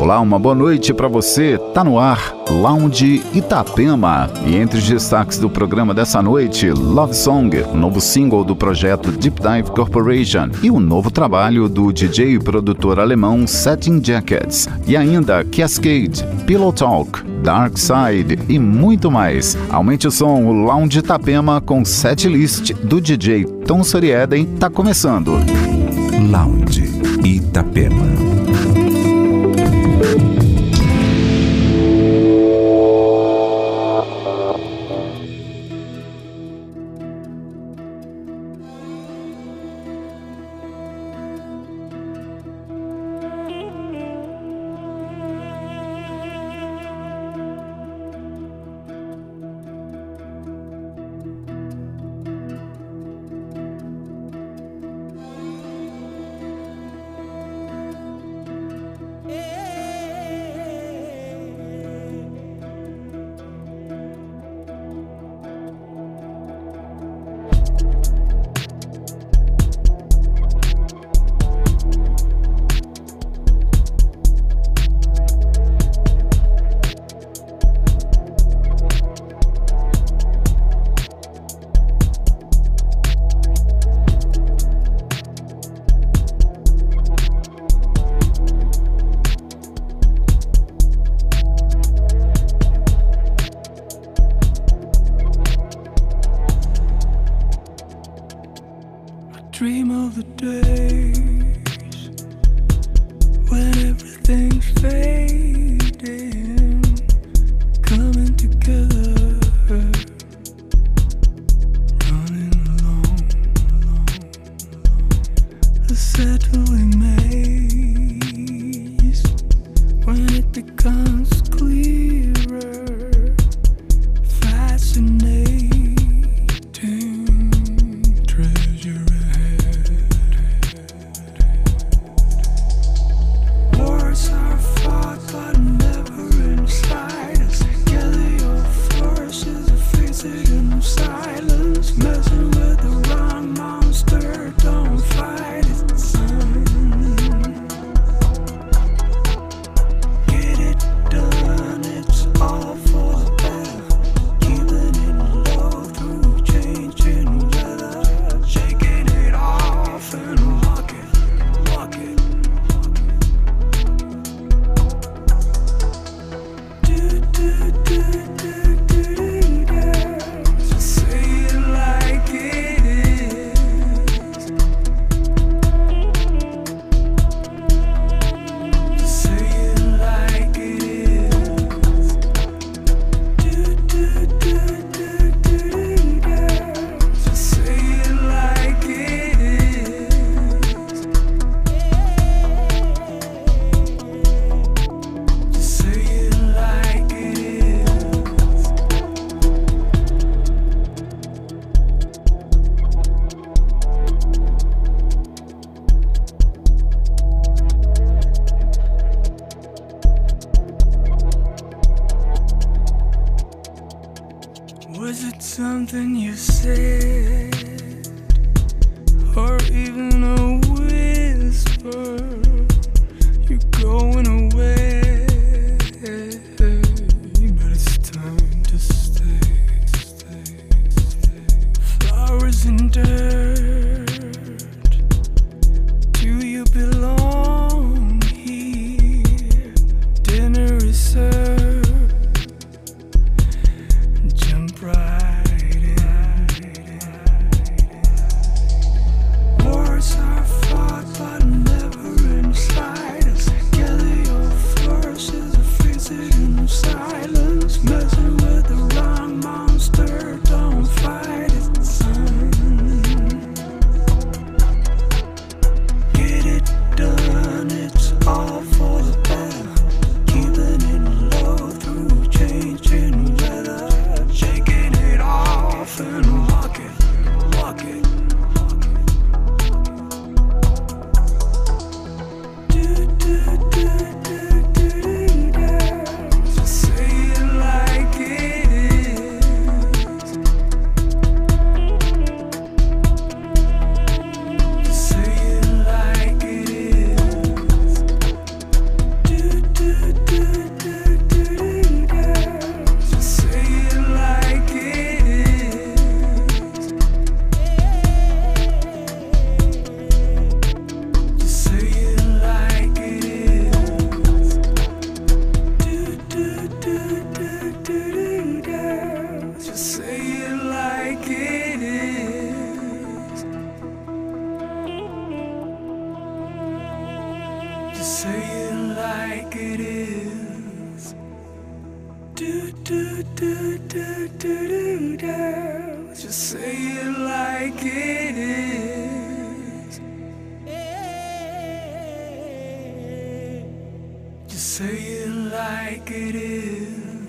Olá, uma boa noite para você. Tá no ar Lounge Itapema. E entre os destaques do programa dessa noite, Love Song, novo single do projeto Deep Dive Corporation e o novo trabalho do DJ e produtor alemão Setting Jackets. E ainda Cascade, Pillow Talk, Dark Side e muito mais. Aumente o som, o Lounge Itapema com setlist do DJ Tom Sorieden tá começando. Lounge Itapema. settling maze when it becomes clear. Say it like it is.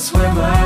swimmer.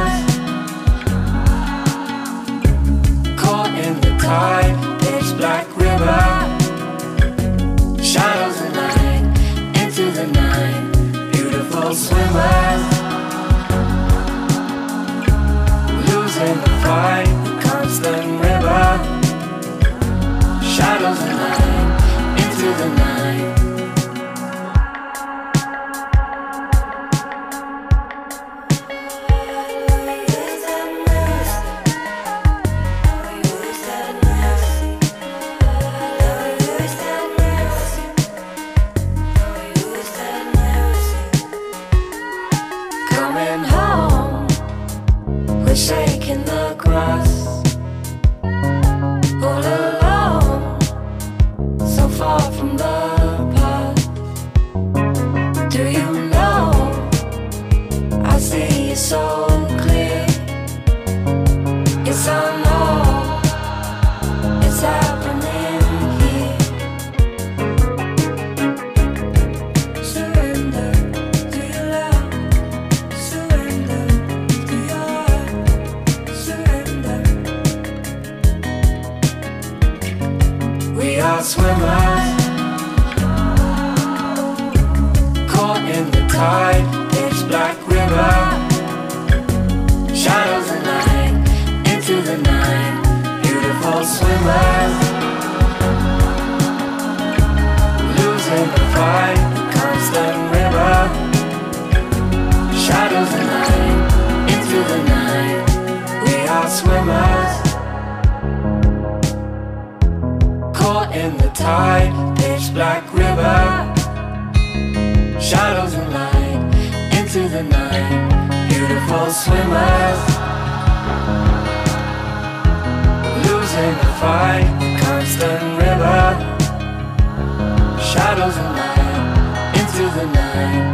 in the tide Pitch black river. Shadows and light Into the night Beautiful swimmers. Losing the fight Constant river. Shadows and light Into the night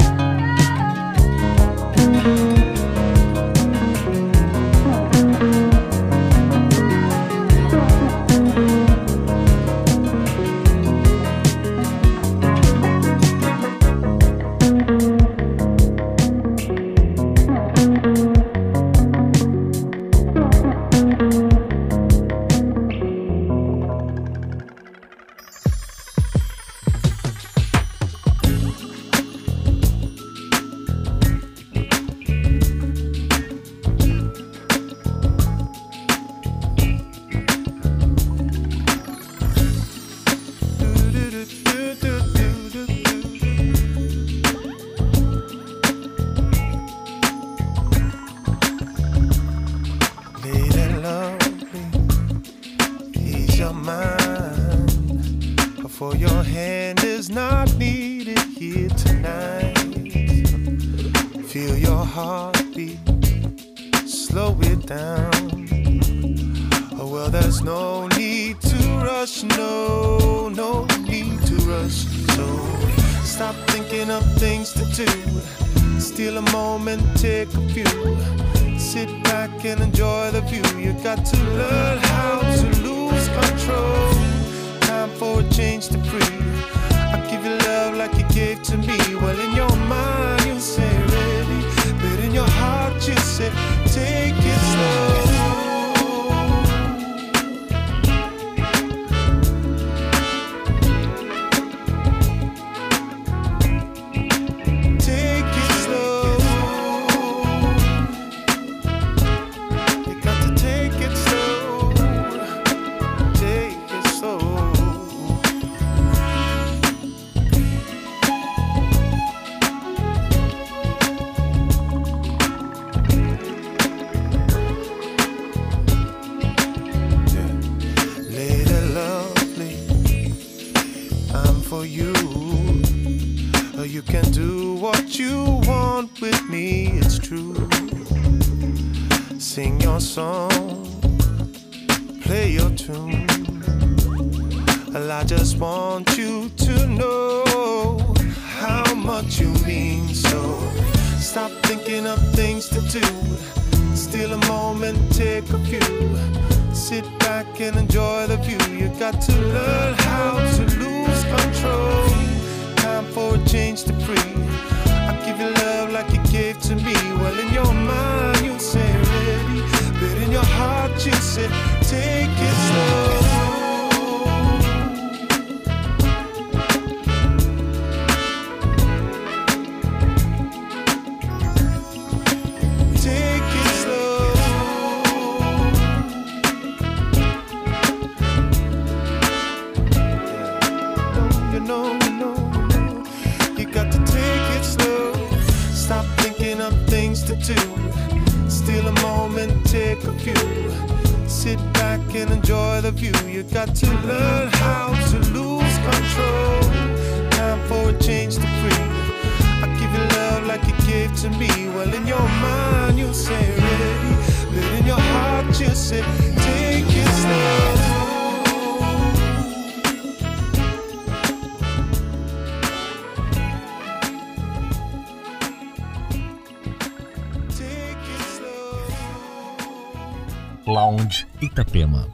Itapema.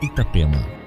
Itapema.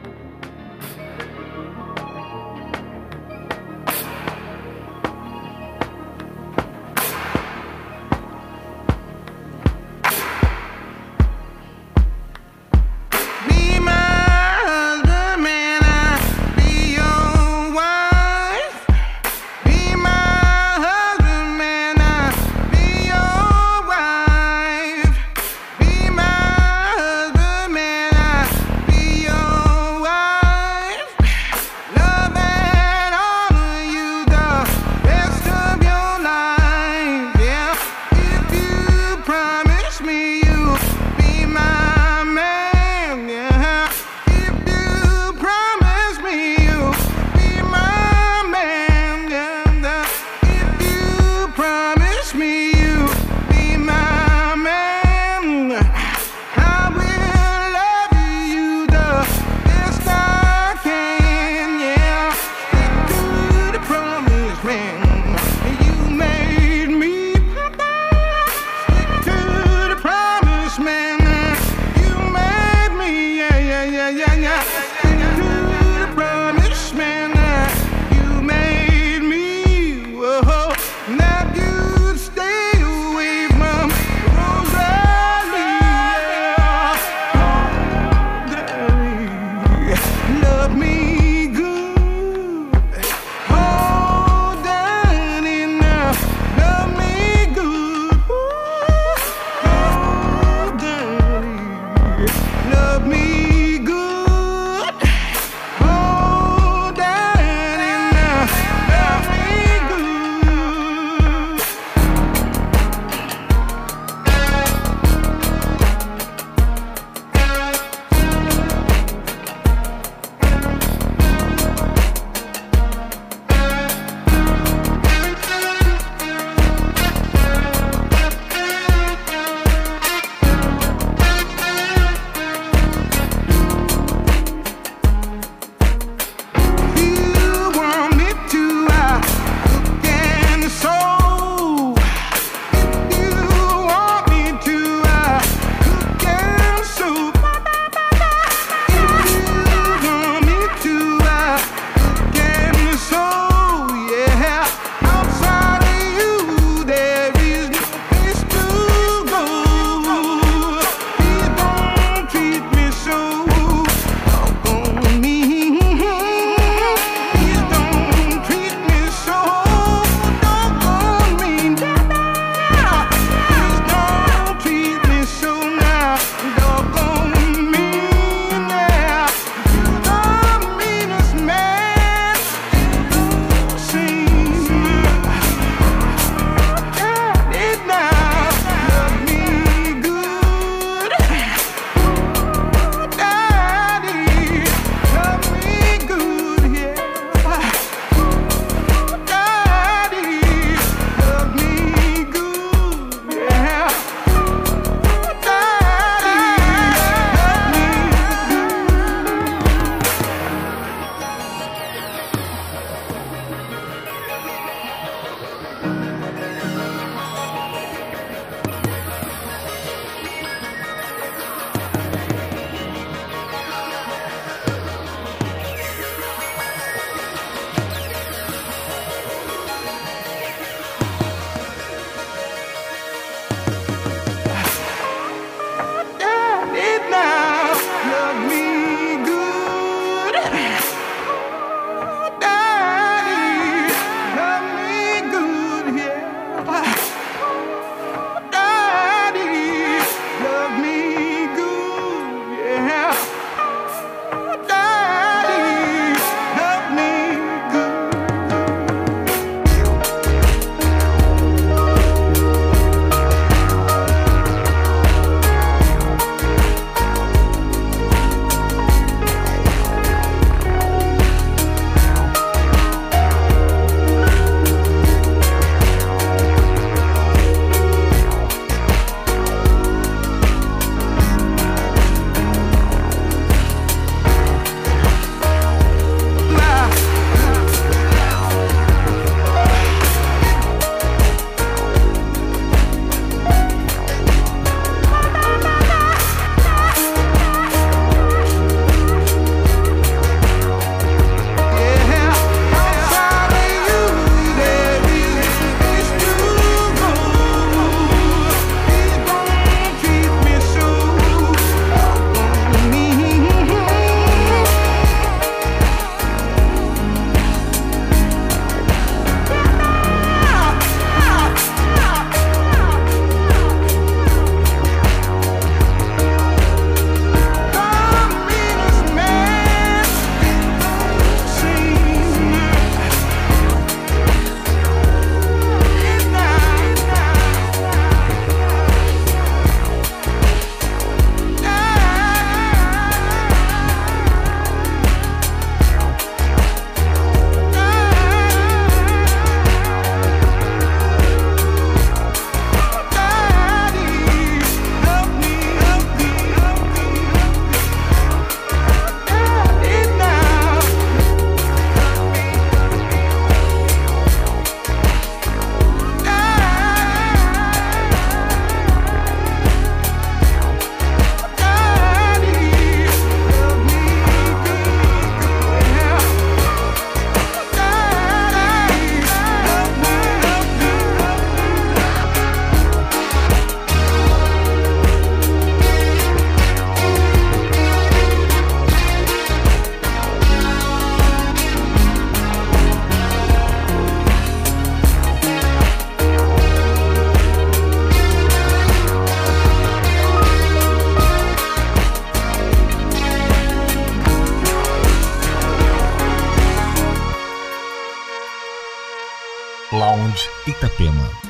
Itapema.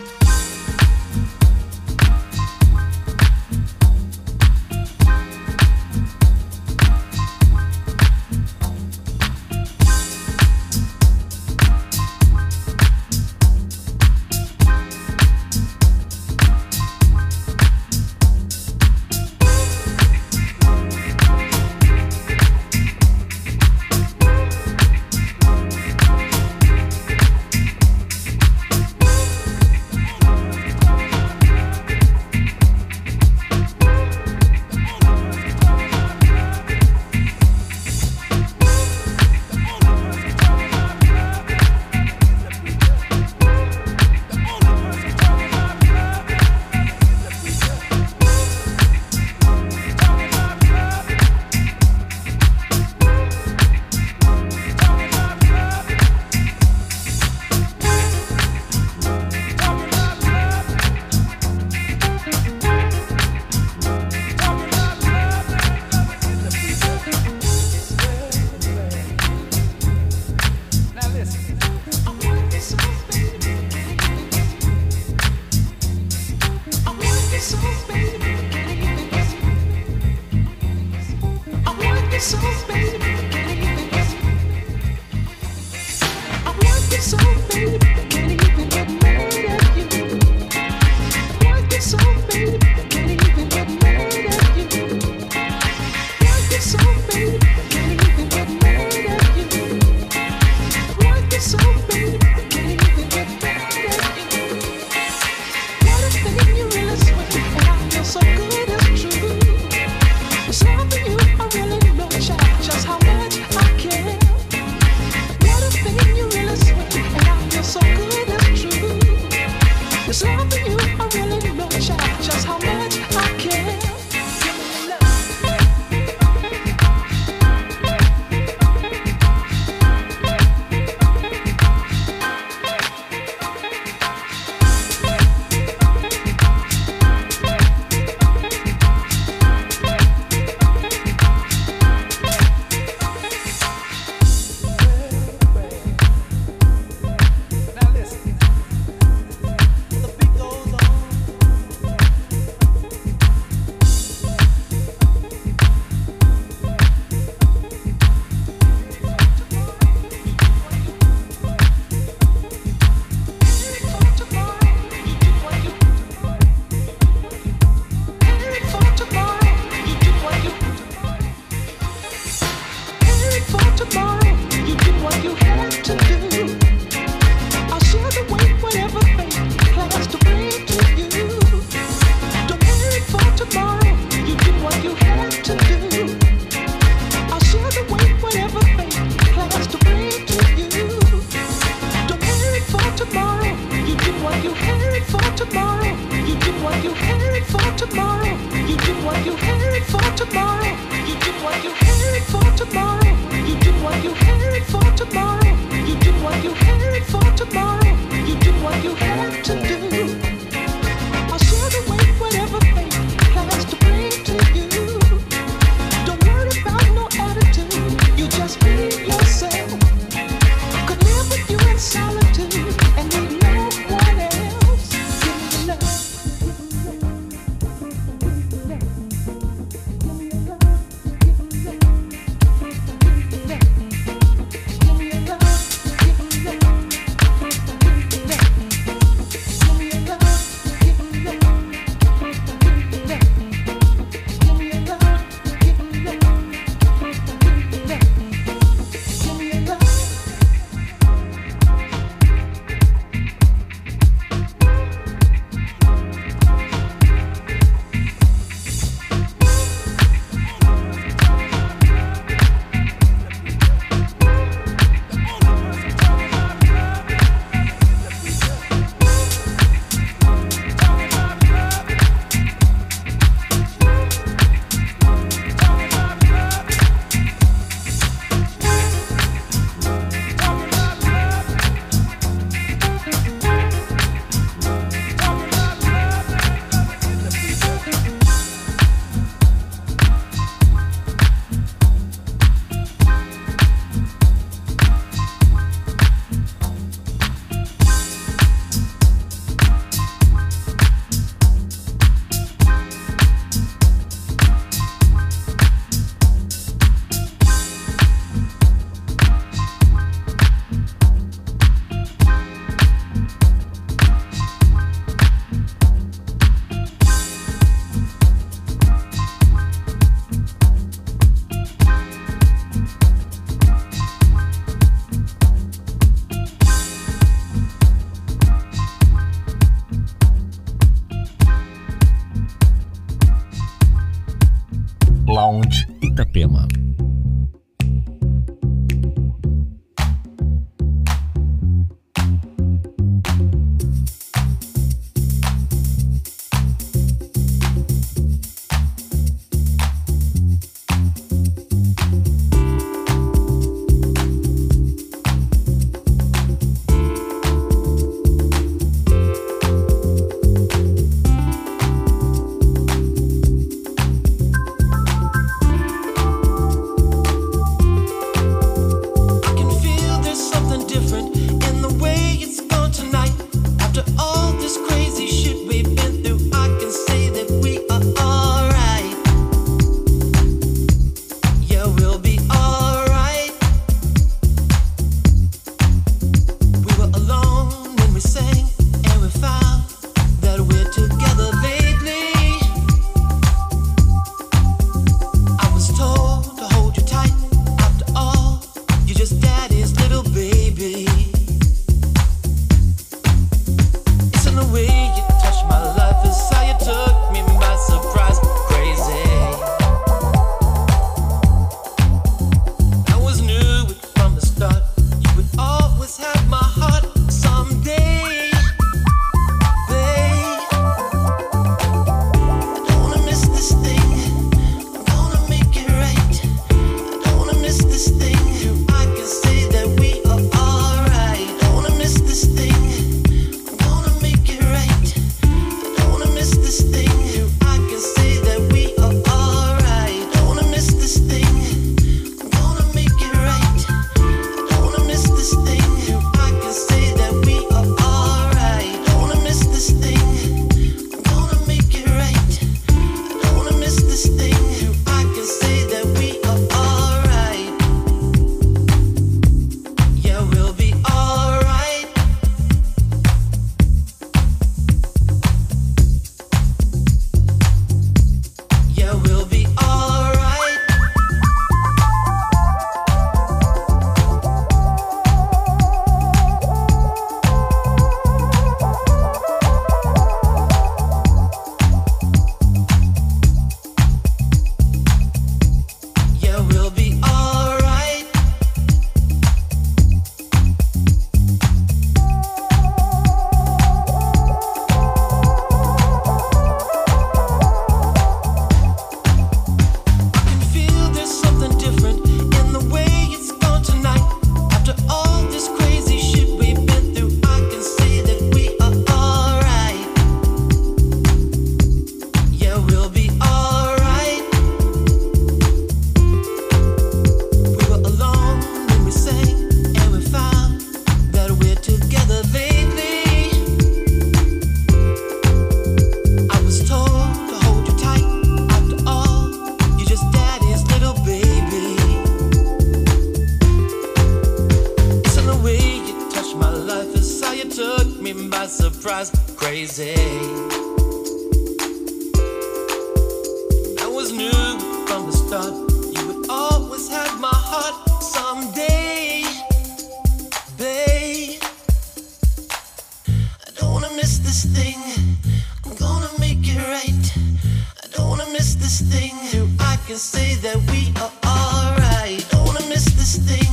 that we are alright. Don't wanna miss this thing.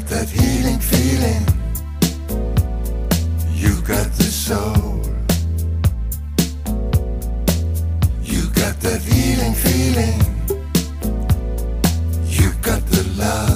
got that healing feeling. You got the soul. You got that healing feeling. You got the love.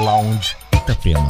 Lounge Itapema.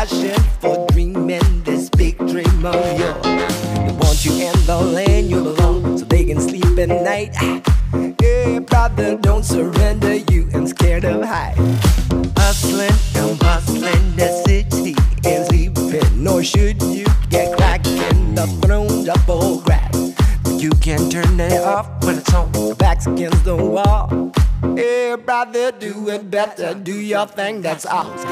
Crashing for dreaming this big dream of yours. They want you in the lane you belong so they can sleep at night. Hey, brother, don't surrender, you ain't scared of height. Hustling and bustling, the city ain't sleeping, nor should you get cracking the throne double grab. You can turn it off when it's on your back's against the wall. Hey, brother, do it better, do thing that's ours.